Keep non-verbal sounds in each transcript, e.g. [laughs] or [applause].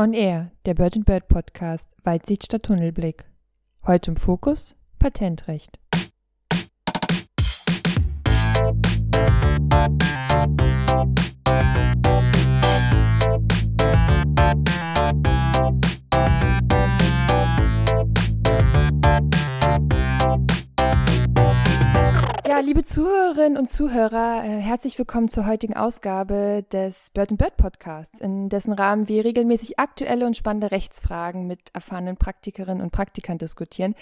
On Air, der Bird Bird Podcast, Weitsicht statt Tunnelblick. Heute im Fokus Patentrecht. Liebe Zuhörerinnen und Zuhörer, äh, herzlich willkommen zur heutigen Ausgabe des Bird Bird Podcasts, in dessen Rahmen wir regelmäßig aktuelle und spannende Rechtsfragen mit erfahrenen Praktikerinnen und Praktikern diskutieren.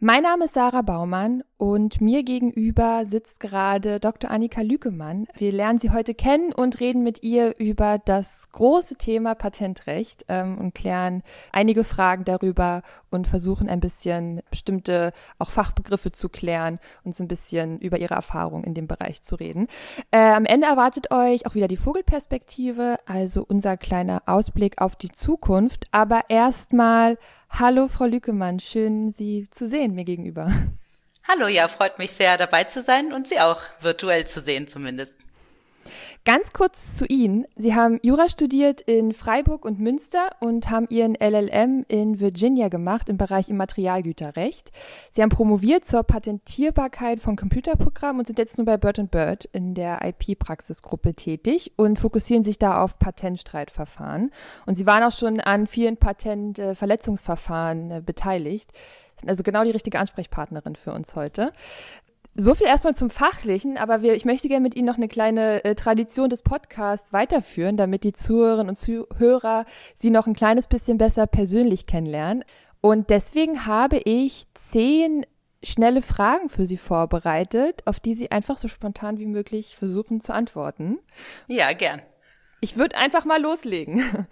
Mein Name ist Sarah Baumann und mir gegenüber sitzt gerade Dr. Annika Lükemann. Wir lernen sie heute kennen und reden mit ihr über das große Thema Patentrecht ähm, und klären einige Fragen darüber und versuchen ein bisschen bestimmte auch Fachbegriffe zu klären und so ein bisschen über ihre Erfahrung in dem Bereich zu reden. Äh, am Ende erwartet euch auch wieder die Vogelperspektive, also unser kleiner Ausblick auf die Zukunft. Aber erstmal Hallo, Frau Lükemann, schön, Sie zu sehen mir gegenüber. Hallo, ja, freut mich sehr, dabei zu sein und Sie auch virtuell zu sehen zumindest. Ganz kurz zu Ihnen. Sie haben Jura studiert in Freiburg und Münster und haben Ihren LLM in Virginia gemacht im Bereich Immaterialgüterrecht. Sie haben promoviert zur Patentierbarkeit von Computerprogrammen und sind jetzt nur bei Bird Bird in der IP-Praxisgruppe tätig und fokussieren sich da auf Patentstreitverfahren. Und Sie waren auch schon an vielen Patentverletzungsverfahren äh, beteiligt sind also genau die richtige Ansprechpartnerin für uns heute. So viel erstmal zum Fachlichen, aber wir, ich möchte gerne mit Ihnen noch eine kleine äh, Tradition des Podcasts weiterführen, damit die Zuhörerinnen und Zuhörer Sie noch ein kleines bisschen besser persönlich kennenlernen. Und deswegen habe ich zehn schnelle Fragen für Sie vorbereitet, auf die Sie einfach so spontan wie möglich versuchen zu antworten. Ja, gern. Ich würde einfach mal loslegen.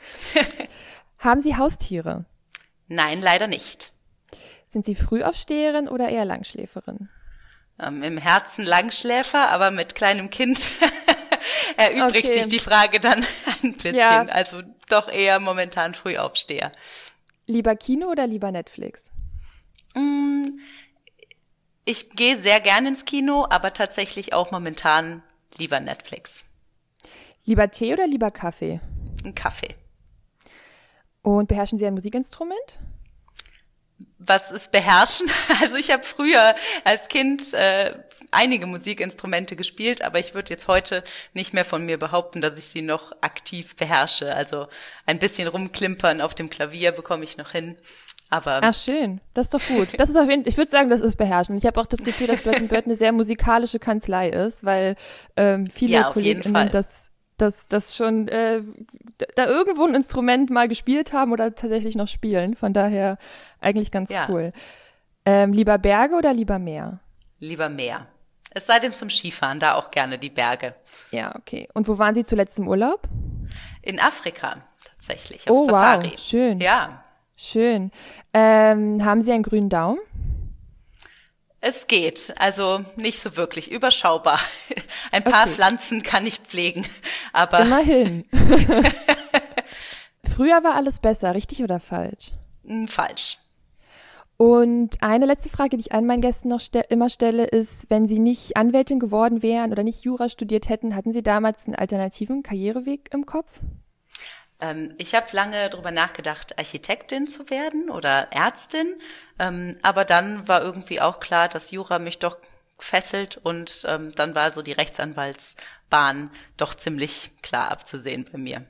[laughs] Haben Sie Haustiere? Nein, leider nicht. Sind Sie Frühaufsteherin oder eher Langschläferin? Ähm, im Herzen Langschläfer, aber mit kleinem Kind [laughs] erübrigt okay. sich die Frage dann [laughs] ein bisschen. Ja. Also doch eher momentan Frühaufsteher. Lieber Kino oder lieber Netflix? Mm, ich gehe sehr gern ins Kino, aber tatsächlich auch momentan lieber Netflix. Lieber Tee oder lieber Kaffee? Ein Kaffee. Und beherrschen Sie ein Musikinstrument? Was ist beherrschen? [laughs] Also ich habe früher als Kind äh, einige Musikinstrumente gespielt, aber ich würde jetzt heute nicht mehr von mir behaupten, dass ich sie noch aktiv beherrsche. Also ein bisschen rumklimpern auf dem Klavier bekomme ich noch hin. Aber Ach schön, das ist doch gut. Das ist auf jeden, ich würde sagen, das ist beherrschen. Ich habe auch das Gefühl, dass Bird Bird eine sehr musikalische Kanzlei ist, weil ähm, viele ja, Kollegen das dass das schon äh, da irgendwo ein Instrument mal gespielt haben oder tatsächlich noch spielen. Von daher eigentlich ganz ja. cool. Ähm, lieber Berge oder lieber Meer? Lieber Meer. Es sei denn zum Skifahren, da auch gerne die Berge. Ja, okay. Und wo waren Sie zuletzt im Urlaub? In Afrika tatsächlich, auf oh, Safari. Wow, schön. Ja. Schön. Ähm, haben Sie einen grünen Daumen? Es geht, also nicht so wirklich überschaubar. [laughs] Ein paar okay. Pflanzen kann ich pflegen, aber immerhin. [laughs] Früher war alles besser, richtig oder falsch? Hm, falsch. Und eine letzte Frage, die ich allen meinen Gästen noch ste immer stelle, ist, wenn Sie nicht Anwältin geworden wären oder nicht Jura studiert hätten, hatten Sie damals einen alternativen Karriereweg im Kopf? Ähm, ich habe lange darüber nachgedacht, Architektin zu werden oder Ärztin, ähm, aber dann war irgendwie auch klar, dass Jura mich doch fesselt und ähm, dann war so die Rechtsanwaltsbahn doch ziemlich klar abzusehen bei mir.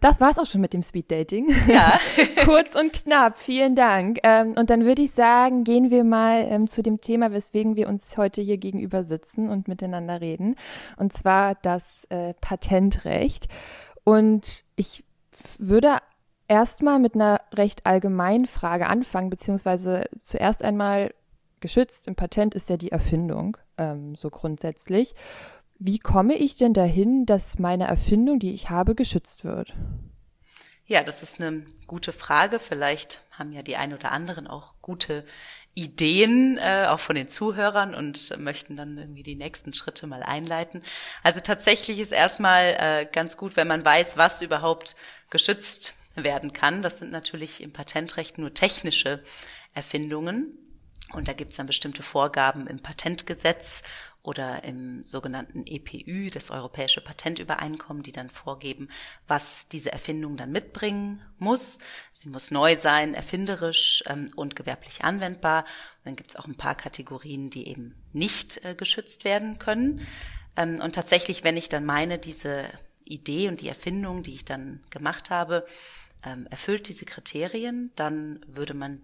Das war's auch schon mit dem Speeddating. Ja. [laughs] Kurz und knapp. Vielen Dank. Ähm, und dann würde ich sagen, gehen wir mal ähm, zu dem Thema, weswegen wir uns heute hier gegenüber sitzen und miteinander reden. Und zwar das äh, Patentrecht. Und ich würde erstmal mit einer recht allgemeinen Frage anfangen, beziehungsweise zuerst einmal geschützt im Patent ist ja die Erfindung, ähm, so grundsätzlich. Wie komme ich denn dahin, dass meine Erfindung, die ich habe, geschützt wird? Ja, das ist eine gute Frage. Vielleicht haben ja die ein oder anderen auch gute Ideen, äh, auch von den Zuhörern und möchten dann irgendwie die nächsten Schritte mal einleiten. Also tatsächlich ist erstmal äh, ganz gut, wenn man weiß, was überhaupt geschützt werden kann. Das sind natürlich im Patentrecht nur technische Erfindungen. Und da gibt es dann bestimmte Vorgaben im Patentgesetz oder im sogenannten EPÜ, das Europäische Patentübereinkommen, die dann vorgeben, was diese Erfindung dann mitbringen muss. Sie muss neu sein, erfinderisch ähm, und gewerblich anwendbar. Und dann gibt es auch ein paar Kategorien, die eben nicht äh, geschützt werden können. Ähm, und tatsächlich, wenn ich dann meine, diese Idee und die Erfindung, die ich dann gemacht habe, ähm, erfüllt diese Kriterien, dann würde man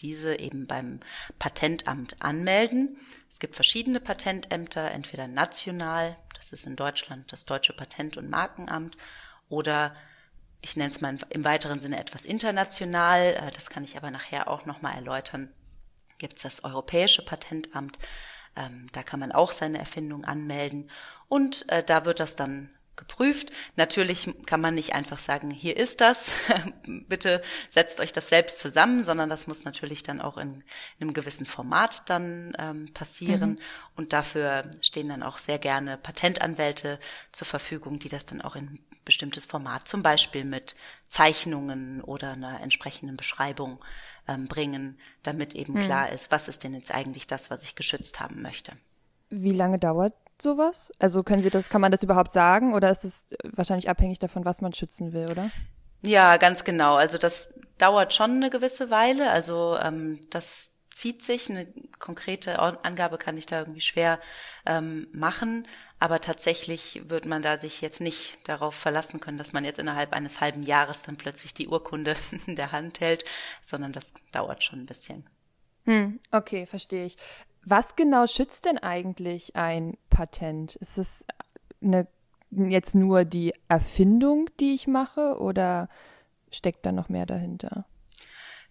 diese eben beim Patentamt anmelden. Es gibt verschiedene Patentämter, entweder national, das ist in Deutschland das Deutsche Patent- und Markenamt, oder ich nenne es mal im weiteren Sinne etwas international, äh, das kann ich aber nachher auch nochmal erläutern, gibt es das Europäische Patentamt, ähm, da kann man auch seine Erfindung anmelden und äh, da wird das dann geprüft. Natürlich kann man nicht einfach sagen, hier ist das, [laughs] bitte setzt euch das selbst zusammen, sondern das muss natürlich dann auch in, in einem gewissen Format dann ähm, passieren. Mhm. Und dafür stehen dann auch sehr gerne Patentanwälte zur Verfügung, die das dann auch in bestimmtes Format, zum Beispiel mit Zeichnungen oder einer entsprechenden Beschreibung ähm, bringen, damit eben mhm. klar ist, was ist denn jetzt eigentlich das, was ich geschützt haben möchte. Wie lange dauert sowas? Also können Sie das, kann man das überhaupt sagen oder ist es wahrscheinlich abhängig davon, was man schützen will, oder? Ja, ganz genau. Also das dauert schon eine gewisse Weile. Also ähm, das zieht sich. Eine konkrete Angabe kann ich da irgendwie schwer ähm, machen. Aber tatsächlich wird man da sich jetzt nicht darauf verlassen können, dass man jetzt innerhalb eines halben Jahres dann plötzlich die Urkunde [laughs] in der Hand hält, sondern das dauert schon ein bisschen. Hm, okay, verstehe ich. Was genau schützt denn eigentlich ein Patent? Ist es eine, jetzt nur die Erfindung, die ich mache oder steckt da noch mehr dahinter?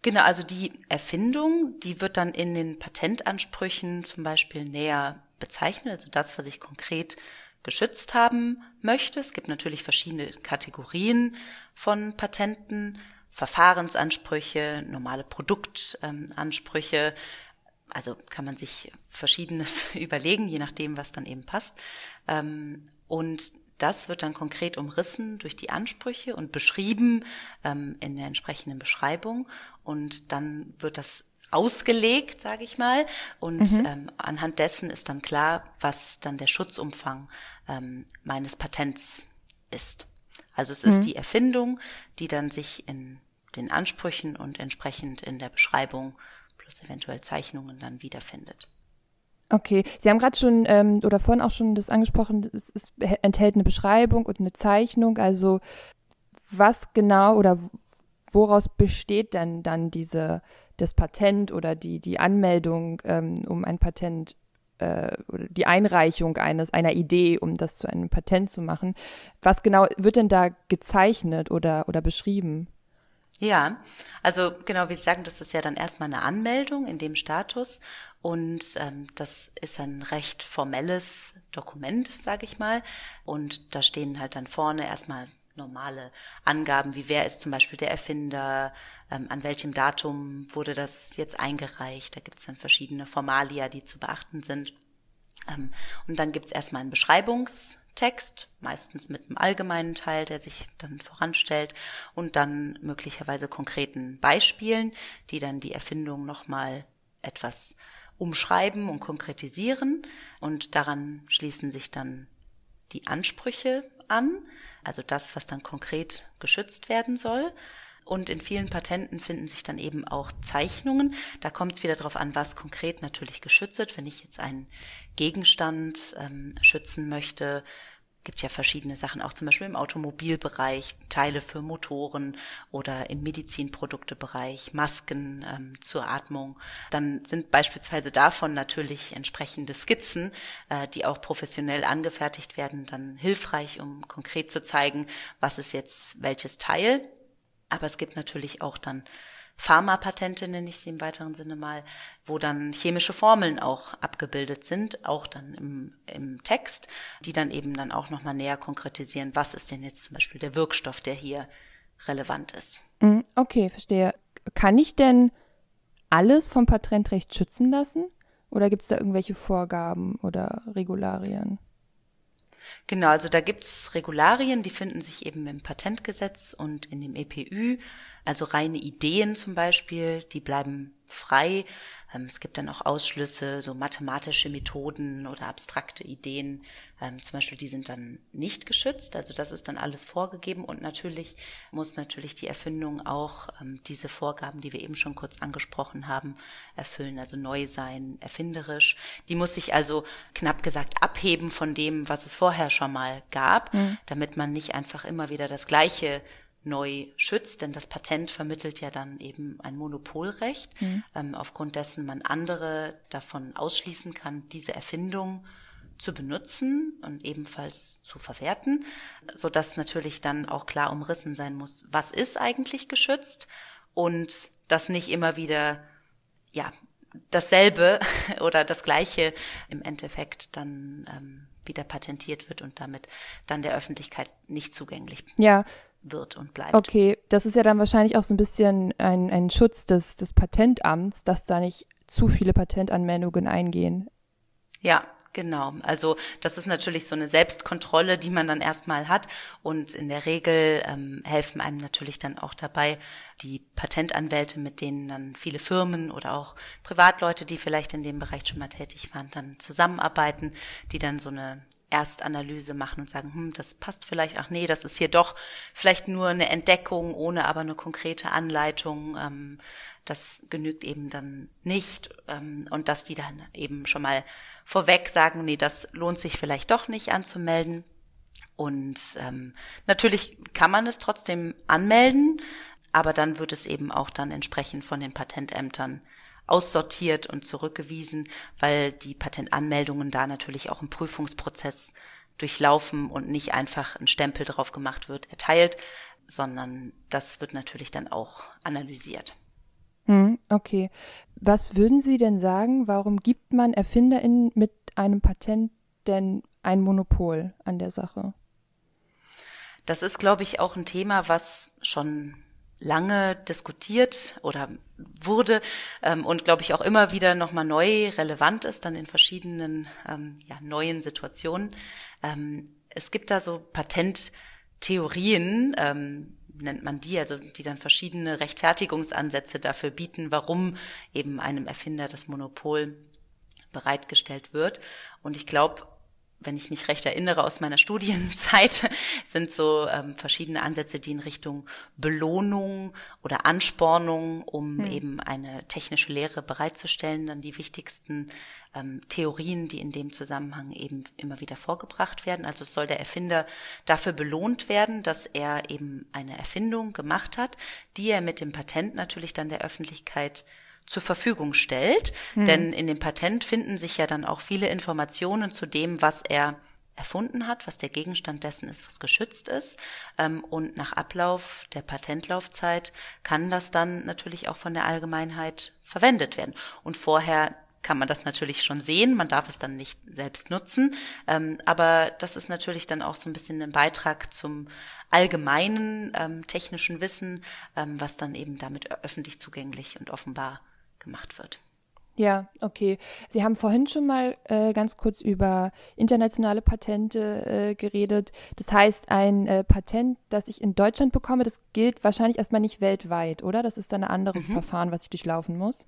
Genau, also die Erfindung, die wird dann in den Patentansprüchen zum Beispiel näher bezeichnet, also das, was ich konkret geschützt haben möchte. Es gibt natürlich verschiedene Kategorien von Patenten, Verfahrensansprüche, normale Produktansprüche, also kann man sich Verschiedenes [laughs] überlegen, je nachdem, was dann eben passt. Ähm, und das wird dann konkret umrissen durch die Ansprüche und beschrieben ähm, in der entsprechenden Beschreibung. Und dann wird das ausgelegt, sage ich mal. Und mhm. ähm, anhand dessen ist dann klar, was dann der Schutzumfang ähm, meines Patents ist. Also es ist mhm. die Erfindung, die dann sich in den Ansprüchen und entsprechend in der Beschreibung plus eventuell Zeichnungen dann wiederfindet. Okay, Sie haben gerade schon ähm, oder vorhin auch schon das angesprochen, es, es enthält eine Beschreibung und eine Zeichnung. Also was genau oder woraus besteht denn dann diese das Patent oder die die Anmeldung ähm, um ein Patent äh, oder die Einreichung eines einer Idee, um das zu einem Patent zu machen? Was genau wird denn da gezeichnet oder oder beschrieben? Ja, also genau, wie Sie sagen, das ist ja dann erstmal eine Anmeldung in dem Status und ähm, das ist ein recht formelles Dokument, sage ich mal. Und da stehen halt dann vorne erstmal normale Angaben, wie wer ist zum Beispiel der Erfinder, ähm, an welchem Datum wurde das jetzt eingereicht. Da gibt es dann verschiedene Formalia, die zu beachten sind. Ähm, und dann gibt es erstmal ein Beschreibungs Text, meistens mit einem allgemeinen Teil, der sich dann voranstellt und dann möglicherweise konkreten Beispielen, die dann die Erfindung nochmal etwas umschreiben und konkretisieren und daran schließen sich dann die Ansprüche an, also das, was dann konkret geschützt werden soll. Und in vielen Patenten finden sich dann eben auch Zeichnungen. Da kommt es wieder darauf an, was konkret natürlich geschützt wird. Wenn ich jetzt einen Gegenstand ähm, schützen möchte, gibt ja verschiedene Sachen, auch zum Beispiel im Automobilbereich, Teile für Motoren oder im Medizinproduktebereich, Masken ähm, zur Atmung. Dann sind beispielsweise davon natürlich entsprechende Skizzen, äh, die auch professionell angefertigt werden, dann hilfreich, um konkret zu zeigen, was ist jetzt welches Teil. Aber es gibt natürlich auch dann Pharmapatente nenne ich sie im weiteren Sinne mal, wo dann chemische Formeln auch abgebildet sind, auch dann im, im Text, die dann eben dann auch nochmal näher konkretisieren, was ist denn jetzt zum Beispiel der Wirkstoff, der hier relevant ist. Mhm, okay, verstehe. Kann ich denn alles vom Patentrecht schützen lassen? Oder gibt es da irgendwelche Vorgaben oder Regularien? Genau, also da gibt's Regularien, die finden sich eben im Patentgesetz und in dem EPÜ. Also reine Ideen zum Beispiel, die bleiben frei. Ähm, es gibt dann auch Ausschlüsse, so mathematische Methoden oder abstrakte Ideen, ähm, zum Beispiel, die sind dann nicht geschützt. Also das ist dann alles vorgegeben und natürlich muss natürlich die Erfindung auch ähm, diese Vorgaben, die wir eben schon kurz angesprochen haben, erfüllen. Also neu sein, erfinderisch. Die muss sich also knapp gesagt abheben von dem, was es vorher schon mal gab, mhm. damit man nicht einfach immer wieder das Gleiche neu schützt, denn das Patent vermittelt ja dann eben ein Monopolrecht, mhm. ähm, aufgrund dessen man andere davon ausschließen kann, diese Erfindung zu benutzen und ebenfalls zu verwerten, so dass natürlich dann auch klar umrissen sein muss, was ist eigentlich geschützt und das nicht immer wieder, ja, dasselbe [laughs] oder das gleiche im Endeffekt dann ähm, wieder patentiert wird und damit dann der Öffentlichkeit nicht zugänglich ja. Wird und bleibt. Okay, das ist ja dann wahrscheinlich auch so ein bisschen ein, ein Schutz des, des Patentamts, dass da nicht zu viele Patentanmeldungen eingehen. Ja, Genau, also das ist natürlich so eine Selbstkontrolle, die man dann erstmal hat und in der Regel ähm, helfen einem natürlich dann auch dabei die Patentanwälte, mit denen dann viele Firmen oder auch Privatleute, die vielleicht in dem Bereich schon mal tätig waren, dann zusammenarbeiten, die dann so eine Erstanalyse machen und sagen, hm, das passt vielleicht, ach nee, das ist hier doch vielleicht nur eine Entdeckung, ohne aber eine konkrete Anleitung. Ähm, das genügt eben dann nicht. Ähm, und dass die dann eben schon mal vorweg sagen, nee, das lohnt sich vielleicht doch nicht anzumelden. Und ähm, natürlich kann man es trotzdem anmelden, aber dann wird es eben auch dann entsprechend von den Patentämtern aussortiert und zurückgewiesen, weil die Patentanmeldungen da natürlich auch einen Prüfungsprozess durchlaufen und nicht einfach ein Stempel drauf gemacht wird, erteilt, sondern das wird natürlich dann auch analysiert. Hm, okay. Was würden Sie denn sagen, warum gibt man ErfinderInnen mit einem Patent denn ein Monopol an der Sache? Das ist, glaube ich, auch ein Thema, was schon lange diskutiert oder wurde ähm, und glaube ich auch immer wieder nochmal neu relevant ist, dann in verschiedenen ähm, ja, neuen Situationen. Ähm, es gibt da so Patenttheorien, ähm, nennt man die, also die dann verschiedene Rechtfertigungsansätze dafür bieten, warum eben einem Erfinder das Monopol bereitgestellt wird. Und ich glaube, wenn ich mich recht erinnere aus meiner [laughs] Studienzeit, sind so ähm, verschiedene Ansätze, die in Richtung Belohnung oder Anspornung, um hm. eben eine technische Lehre bereitzustellen, dann die wichtigsten ähm, Theorien, die in dem Zusammenhang eben immer wieder vorgebracht werden. Also soll der Erfinder dafür belohnt werden, dass er eben eine Erfindung gemacht hat, die er mit dem Patent natürlich dann der Öffentlichkeit zur Verfügung stellt. Mhm. Denn in dem Patent finden sich ja dann auch viele Informationen zu dem, was er erfunden hat, was der Gegenstand dessen ist, was geschützt ist. Ähm, und nach Ablauf der Patentlaufzeit kann das dann natürlich auch von der Allgemeinheit verwendet werden. Und vorher kann man das natürlich schon sehen, man darf es dann nicht selbst nutzen, ähm, aber das ist natürlich dann auch so ein bisschen ein Beitrag zum allgemeinen ähm, technischen Wissen, was dann eben damit öffentlich zugänglich und offenbar gemacht wird. Ja, okay. Sie haben vorhin schon mal äh, ganz kurz über internationale Patente äh, geredet. Das heißt, ein äh, Patent, das ich in Deutschland bekomme, das gilt wahrscheinlich erstmal nicht weltweit, oder? Das ist dann ein anderes mhm. Verfahren, was ich durchlaufen muss.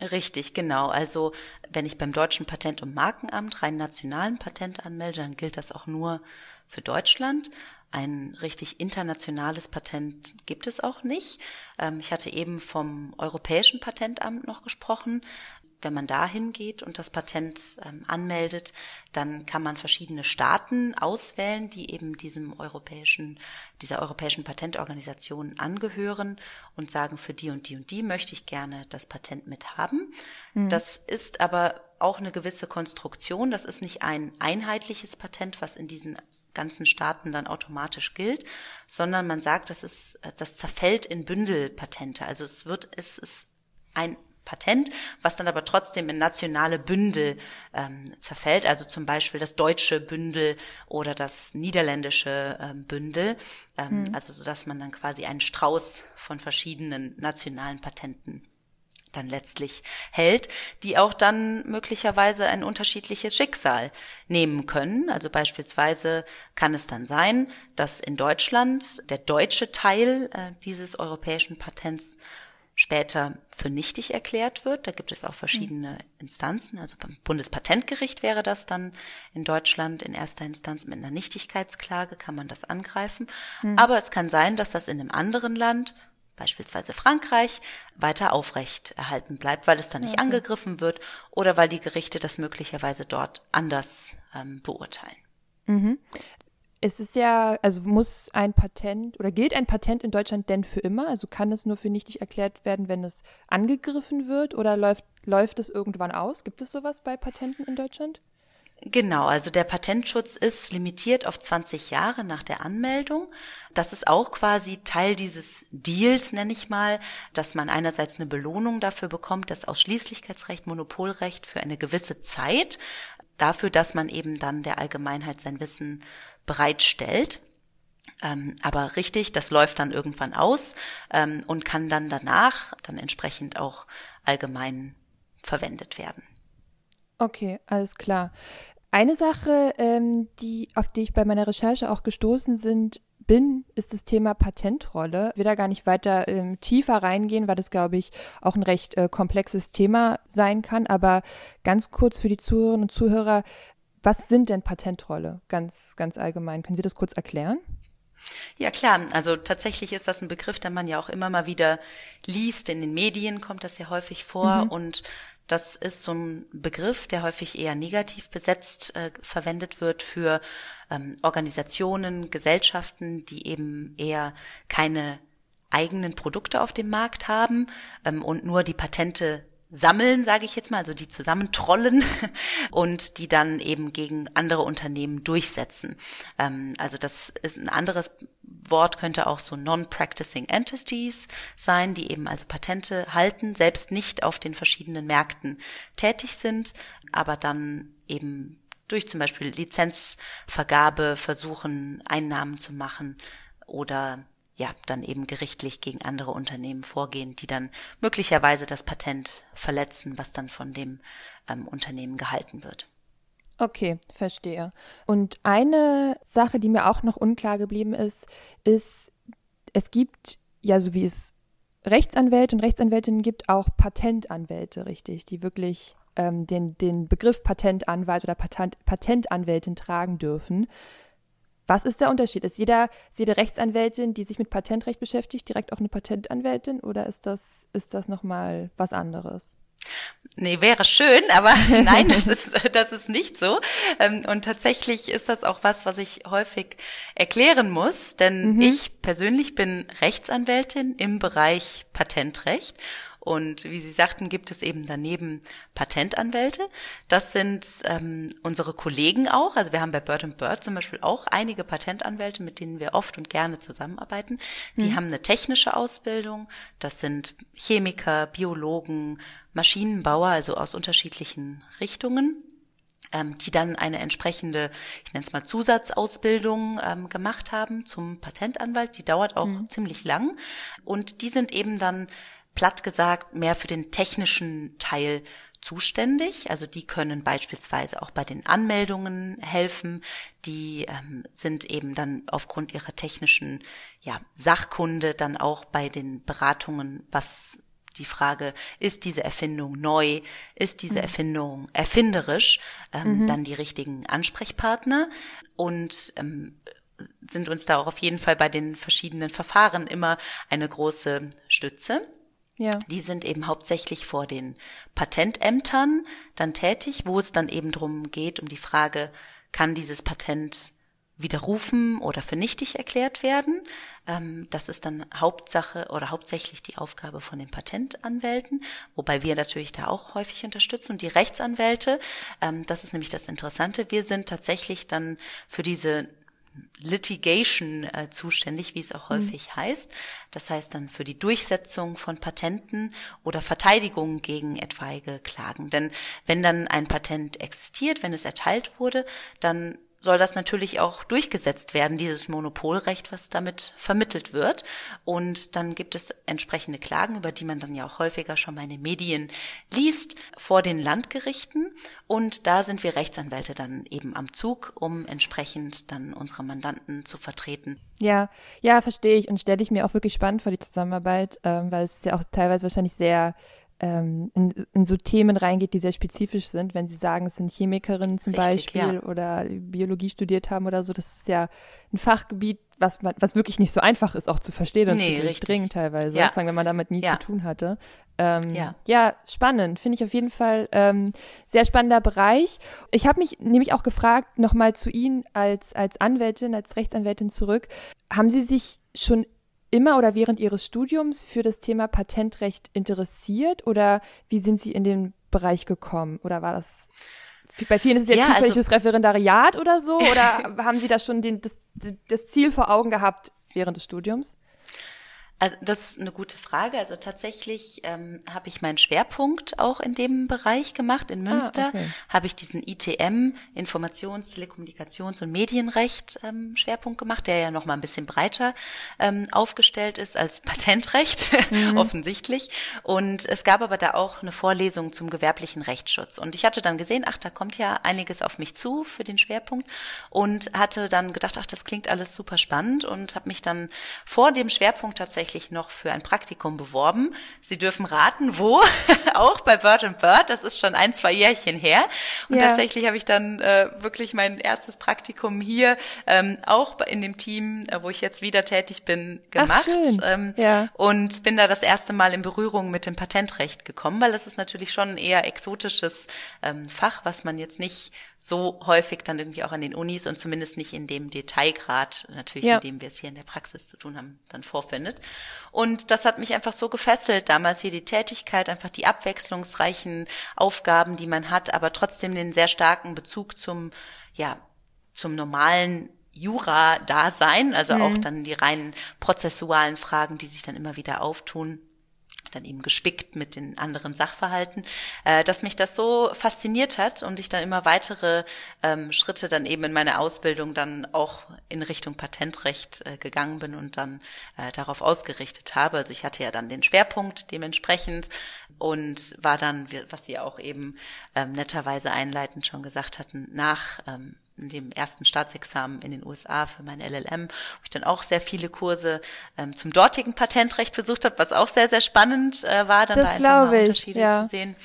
Richtig, genau. Also wenn ich beim deutschen Patent- und Markenamt rein nationalen Patent anmelde, dann gilt das auch nur für Deutschland. Ein richtig internationales Patent gibt es auch nicht. Ähm, ich hatte eben vom Europäischen Patentamt noch gesprochen. Wenn man da hingeht und das Patent ähm, anmeldet, dann kann man verschiedene Staaten auswählen, die eben diesem europäischen, dieser europäischen Patentorganisation angehören und sagen, für die und die und die möchte ich gerne das Patent mit haben. Mhm. Das ist aber auch eine gewisse Konstruktion. Das ist nicht ein einheitliches Patent, was in diesen ganzen Staaten dann automatisch gilt, sondern man sagt, das ist, das zerfällt in Bündelpatente. Also es wird, es ist ein Patent, was dann aber trotzdem in nationale Bündel ähm, zerfällt, also zum Beispiel das deutsche Bündel oder das niederländische ähm, Bündel, ähm, mhm. also so dass man dann quasi einen Strauß von verschiedenen nationalen Patenten dann letztlich hält, die auch dann möglicherweise ein unterschiedliches Schicksal nehmen können. Also beispielsweise kann es dann sein, dass in Deutschland der deutsche Teil äh, dieses europäischen Patents später für nichtig erklärt wird. Da gibt es auch verschiedene Instanzen. Also beim Bundespatentgericht wäre das dann in Deutschland in erster Instanz mit einer Nichtigkeitsklage kann man das angreifen. Mhm. Aber es kann sein, dass das in einem anderen Land, beispielsweise Frankreich, weiter aufrecht erhalten bleibt, weil es dann nicht okay. angegriffen wird oder weil die Gerichte das möglicherweise dort anders ähm, beurteilen. Mhm. Es ist ja, also muss ein Patent oder gilt ein Patent in Deutschland denn für immer? Also kann es nur für nichtig erklärt werden, wenn es angegriffen wird oder läuft, läuft es irgendwann aus? Gibt es sowas bei Patenten in Deutschland? Genau, also der Patentschutz ist limitiert auf 20 Jahre nach der Anmeldung. Das ist auch quasi Teil dieses Deals, nenne ich mal, dass man einerseits eine Belohnung dafür bekommt, das Ausschließlichkeitsrecht, Monopolrecht für eine gewisse Zeit, dafür, dass man eben dann der Allgemeinheit sein Wissen bereitstellt. Ähm, aber richtig, das läuft dann irgendwann aus ähm, und kann dann danach dann entsprechend auch allgemein verwendet werden. Okay, alles klar. Eine Sache, ähm, die, auf die ich bei meiner Recherche auch gestoßen sind, bin, ist das Thema Patentrolle. Ich will da gar nicht weiter ähm, tiefer reingehen, weil das, glaube ich, auch ein recht äh, komplexes Thema sein kann. Aber ganz kurz für die Zuhörerinnen und Zuhörer, was sind denn Patentrolle ganz, ganz allgemein? Können Sie das kurz erklären? Ja klar, also tatsächlich ist das ein Begriff, den man ja auch immer mal wieder liest. In den Medien kommt das ja häufig vor mhm. und das ist so ein Begriff, der häufig eher negativ besetzt äh, verwendet wird für ähm, Organisationen, Gesellschaften, die eben eher keine eigenen Produkte auf dem Markt haben ähm, und nur die Patente sammeln, sage ich jetzt mal, also die zusammentrollen [laughs] und die dann eben gegen andere Unternehmen durchsetzen. Ähm, also das ist ein anderes Wort könnte auch so Non-Practicing Entities sein, die eben also Patente halten, selbst nicht auf den verschiedenen Märkten tätig sind, aber dann eben durch zum Beispiel Lizenzvergabe versuchen, Einnahmen zu machen oder ja, dann eben gerichtlich gegen andere Unternehmen vorgehen, die dann möglicherweise das Patent verletzen, was dann von dem ähm, Unternehmen gehalten wird. Okay, verstehe. Und eine Sache, die mir auch noch unklar geblieben ist, ist, es gibt ja, so wie es Rechtsanwälte und Rechtsanwältinnen gibt, auch Patentanwälte, richtig, die wirklich ähm, den, den Begriff Patentanwalt oder Patent, Patentanwältin tragen dürfen. Was ist der Unterschied? Ist jeder, ist jede Rechtsanwältin, die sich mit Patentrecht beschäftigt, direkt auch eine Patentanwältin oder ist das, ist das nochmal was anderes? Nee, wäre schön, aber [laughs] nein, das ist, das ist nicht so. Ähm, und tatsächlich ist das auch was, was ich häufig erklären muss, denn mhm. ich persönlich bin Rechtsanwältin im Bereich Patentrecht und wie Sie sagten, gibt es eben daneben Patentanwälte. Das sind ähm, unsere Kollegen auch. Also wir haben bei Bird Bird zum Beispiel auch einige Patentanwälte, mit denen wir oft und gerne zusammenarbeiten. Die mhm. haben eine technische Ausbildung. Das sind Chemiker, Biologen, Maschinenbauer, also aus unterschiedlichen Richtungen ähm, die dann eine entsprechende, ich nenne es mal Zusatzausbildung ähm, gemacht haben zum Patentanwalt. Die dauert auch mhm. ziemlich lang. Und die sind eben dann platt gesagt mehr für den technischen Teil zuständig. Also die können beispielsweise auch bei den Anmeldungen helfen. Die ähm, sind eben dann aufgrund ihrer technischen ja, Sachkunde dann auch bei den Beratungen, was die Frage, ist diese Erfindung neu, ist diese mhm. Erfindung erfinderisch, ähm, mhm. dann die richtigen Ansprechpartner und ähm, sind uns da auch auf jeden Fall bei den verschiedenen Verfahren immer eine große Stütze. Ja. Die sind eben hauptsächlich vor den Patentämtern dann tätig, wo es dann eben drum geht, um die Frage, kann dieses Patent widerrufen oder für nichtig erklärt werden. Ähm, das ist dann Hauptsache oder hauptsächlich die Aufgabe von den Patentanwälten, wobei wir natürlich da auch häufig unterstützen. Und die Rechtsanwälte, ähm, das ist nämlich das Interessante, wir sind tatsächlich dann für diese Litigation äh, zuständig, wie es auch mhm. häufig mhm. heißt. Das heißt dann für die Durchsetzung von Patenten oder Verteidigung gegen etwaige Klagen. Denn wenn dann ein Patent existiert, wenn es erteilt wurde, dann soll das natürlich auch durchgesetzt werden, dieses Monopolrecht, was damit vermittelt wird. Und dann gibt es entsprechende Klagen, über die man dann ja auch häufiger schon mal in den Medien liest, vor den Landgerichten. Und da sind wir Rechtsanwälte dann eben am Zug, um entsprechend dann unsere Mandanten zu vertreten. Ja, ja, verstehe ich und stelle ich mir auch wirklich spannend vor die Zusammenarbeit, ähm, weil es ja auch teilweise wahrscheinlich sehr ähm, in, in, so Themen reingeht, die sehr spezifisch sind. Wenn Sie sagen, es sind Chemikerinnen zum Richtig, Beispiel ja. oder Biologie studiert haben oder so, das ist ja ein Fachgebiet, was, man, was wirklich nicht so einfach ist, auch zu verstehen und nee, zu durchdringen teilweise, ja. wenn man damit nie ja. zu tun hatte. Ähm, ja. ja, spannend. Finde ich auf jeden Fall ähm, sehr spannender Bereich. Ich habe mich nämlich auch gefragt, nochmal zu Ihnen als, als Anwältin, als Rechtsanwältin zurück. Haben Sie sich schon immer oder während Ihres Studiums für das Thema Patentrecht interessiert oder wie sind Sie in den Bereich gekommen? Oder war das bei vielen ist es ja, ja zufällig also, Referendariat oder so? [laughs] Oder haben Sie da schon den, das, das Ziel vor Augen gehabt während des Studiums? Also das ist eine gute Frage. Also tatsächlich ähm, habe ich meinen Schwerpunkt auch in dem Bereich gemacht. In ah, Münster ah, okay. habe ich diesen ITM, Informations-, Telekommunikations- und Medienrecht ähm, Schwerpunkt gemacht, der ja noch mal ein bisschen breiter ähm, aufgestellt ist als [laughs] Patentrecht, mhm. offensichtlich. Und es gab aber da auch eine Vorlesung zum gewerblichen Rechtsschutz. Und ich hatte dann gesehen, ach, da kommt ja einiges auf mich zu für den Schwerpunkt und hatte dann gedacht, ach, das klingt alles super spannend und habe mich dann vor dem Schwerpunkt tatsächlich tatsächlich noch für ein Praktikum beworben. Sie dürfen raten, wo? [laughs] auch bei Bird and Bird. Das ist schon ein, zwei Jährchen her. Und ja. tatsächlich habe ich dann äh, wirklich mein erstes Praktikum hier ähm, auch in dem Team, äh, wo ich jetzt wieder tätig bin, gemacht. Ach, ähm, ja. Und bin da das erste Mal in Berührung mit dem Patentrecht gekommen, weil das ist natürlich schon ein eher exotisches ähm, Fach, was man jetzt nicht so häufig dann irgendwie auch an den Unis und zumindest nicht in dem Detailgrad, natürlich ja. in dem wir es hier in der Praxis zu tun haben, dann vorfindet. Und das hat mich einfach so gefesselt, damals hier die Tätigkeit, einfach die abwechslungsreichen Aufgaben, die man hat, aber trotzdem den sehr starken Bezug zum, ja, zum normalen Jura-Dasein, also mhm. auch dann die reinen prozessualen Fragen, die sich dann immer wieder auftun dann eben gespickt mit den anderen Sachverhalten, äh, dass mich das so fasziniert hat und ich dann immer weitere ähm, Schritte dann eben in meiner Ausbildung dann auch in Richtung Patentrecht äh, gegangen bin und dann äh, darauf ausgerichtet habe. Also ich hatte ja dann den Schwerpunkt dementsprechend und war dann, was Sie auch eben ähm, netterweise einleitend schon gesagt hatten, nach ähm, in dem ersten Staatsexamen in den USA für mein LLM, wo ich dann auch sehr viele Kurse ähm, zum dortigen Patentrecht besucht habe, was auch sehr, sehr spannend äh, war, dann das da einfach mal Unterschiede ja. zu sehen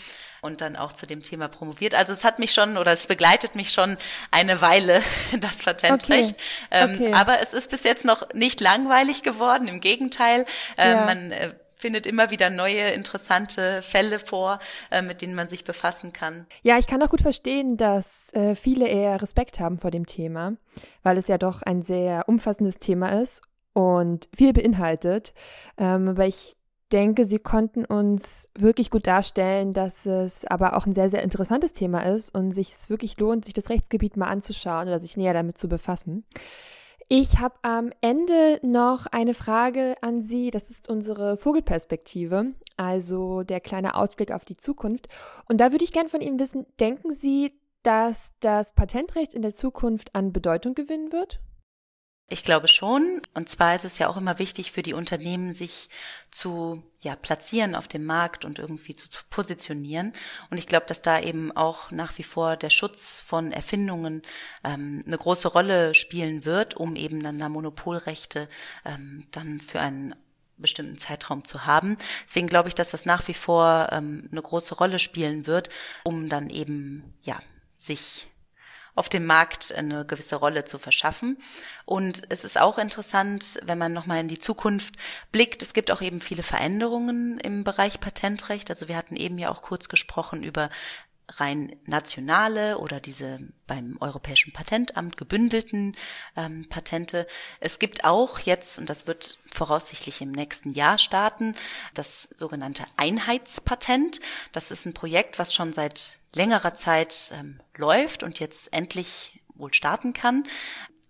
und dann auch zu dem Thema promoviert. Also es hat mich schon oder es begleitet mich schon eine Weile, [laughs] das Patentrecht. Okay. Ähm, okay. Aber es ist bis jetzt noch nicht langweilig geworden, im Gegenteil. Ähm, ja. Man äh, findet immer wieder neue interessante Fälle vor, äh, mit denen man sich befassen kann. Ja, ich kann auch gut verstehen, dass äh, viele eher Respekt haben vor dem Thema, weil es ja doch ein sehr umfassendes Thema ist und viel beinhaltet. Ähm, aber ich denke, sie konnten uns wirklich gut darstellen, dass es aber auch ein sehr, sehr interessantes Thema ist und sich es wirklich lohnt, sich das Rechtsgebiet mal anzuschauen oder sich näher damit zu befassen. Ich habe am Ende noch eine Frage an Sie. Das ist unsere Vogelperspektive, also der kleine Ausblick auf die Zukunft. Und da würde ich gern von Ihnen wissen, denken Sie, dass das Patentrecht in der Zukunft an Bedeutung gewinnen wird? Ich glaube schon. Und zwar ist es ja auch immer wichtig für die Unternehmen, sich zu ja, platzieren auf dem Markt und irgendwie zu, zu positionieren. Und ich glaube, dass da eben auch nach wie vor der Schutz von Erfindungen ähm, eine große Rolle spielen wird, um eben dann da Monopolrechte ähm, dann für einen bestimmten Zeitraum zu haben. Deswegen glaube ich, dass das nach wie vor ähm, eine große Rolle spielen wird, um dann eben ja sich auf dem Markt eine gewisse Rolle zu verschaffen. Und es ist auch interessant, wenn man nochmal in die Zukunft blickt. Es gibt auch eben viele Veränderungen im Bereich Patentrecht. Also wir hatten eben ja auch kurz gesprochen über rein nationale oder diese beim Europäischen Patentamt gebündelten ähm, Patente. Es gibt auch jetzt, und das wird voraussichtlich im nächsten Jahr starten, das sogenannte Einheitspatent. Das ist ein Projekt, was schon seit längerer Zeit ähm, läuft und jetzt endlich wohl starten kann.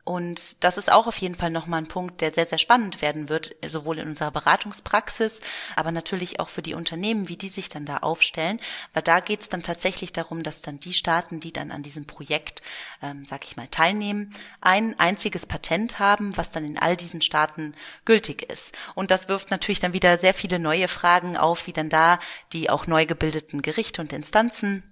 Und das ist auch auf jeden Fall nochmal ein Punkt, der sehr, sehr spannend werden wird, sowohl in unserer Beratungspraxis, aber natürlich auch für die Unternehmen, wie die sich dann da aufstellen. Weil da geht es dann tatsächlich darum, dass dann die Staaten, die dann an diesem Projekt, ähm, sag ich mal, teilnehmen, ein einziges Patent haben, was dann in all diesen Staaten gültig ist. Und das wirft natürlich dann wieder sehr viele neue Fragen auf, wie dann da die auch neu gebildeten Gerichte und Instanzen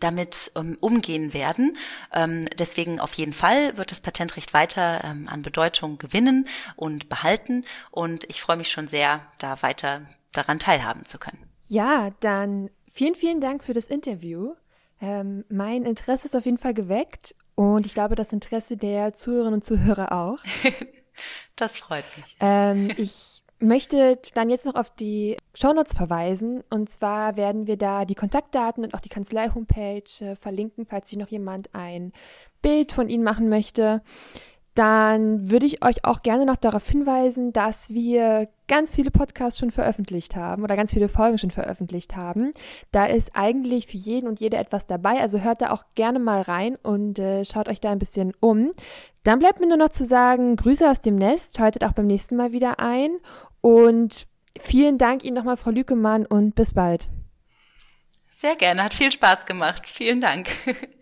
damit um, umgehen werden. Ähm, deswegen auf jeden Fall wird das Patentrecht weiter ähm, an Bedeutung gewinnen und behalten. Und ich freue mich schon sehr, da weiter daran teilhaben zu können. Ja, dann vielen, vielen Dank für das Interview. Ähm, mein Interesse ist auf jeden Fall geweckt und ich glaube, das Interesse der Zuhörerinnen und Zuhörer auch. [laughs] das freut mich. Ähm, ich möchte dann jetzt noch auf die Shownotes verweisen. Und zwar werden wir da die Kontaktdaten und auch die Kanzlei-Homepage äh, verlinken, falls sich noch jemand ein Bild von Ihnen machen möchte. Dann würde ich euch auch gerne noch darauf hinweisen, dass wir ganz viele Podcasts schon veröffentlicht haben oder ganz viele Folgen schon veröffentlicht haben. Da ist eigentlich für jeden und jede etwas dabei. Also hört da auch gerne mal rein und äh, schaut euch da ein bisschen um. Dann bleibt mir nur noch zu sagen, Grüße aus dem Nest, schaltet auch beim nächsten Mal wieder ein und vielen Dank Ihnen nochmal, Frau Lükemann, und bis bald. Sehr gerne, hat viel Spaß gemacht. Vielen Dank. [laughs]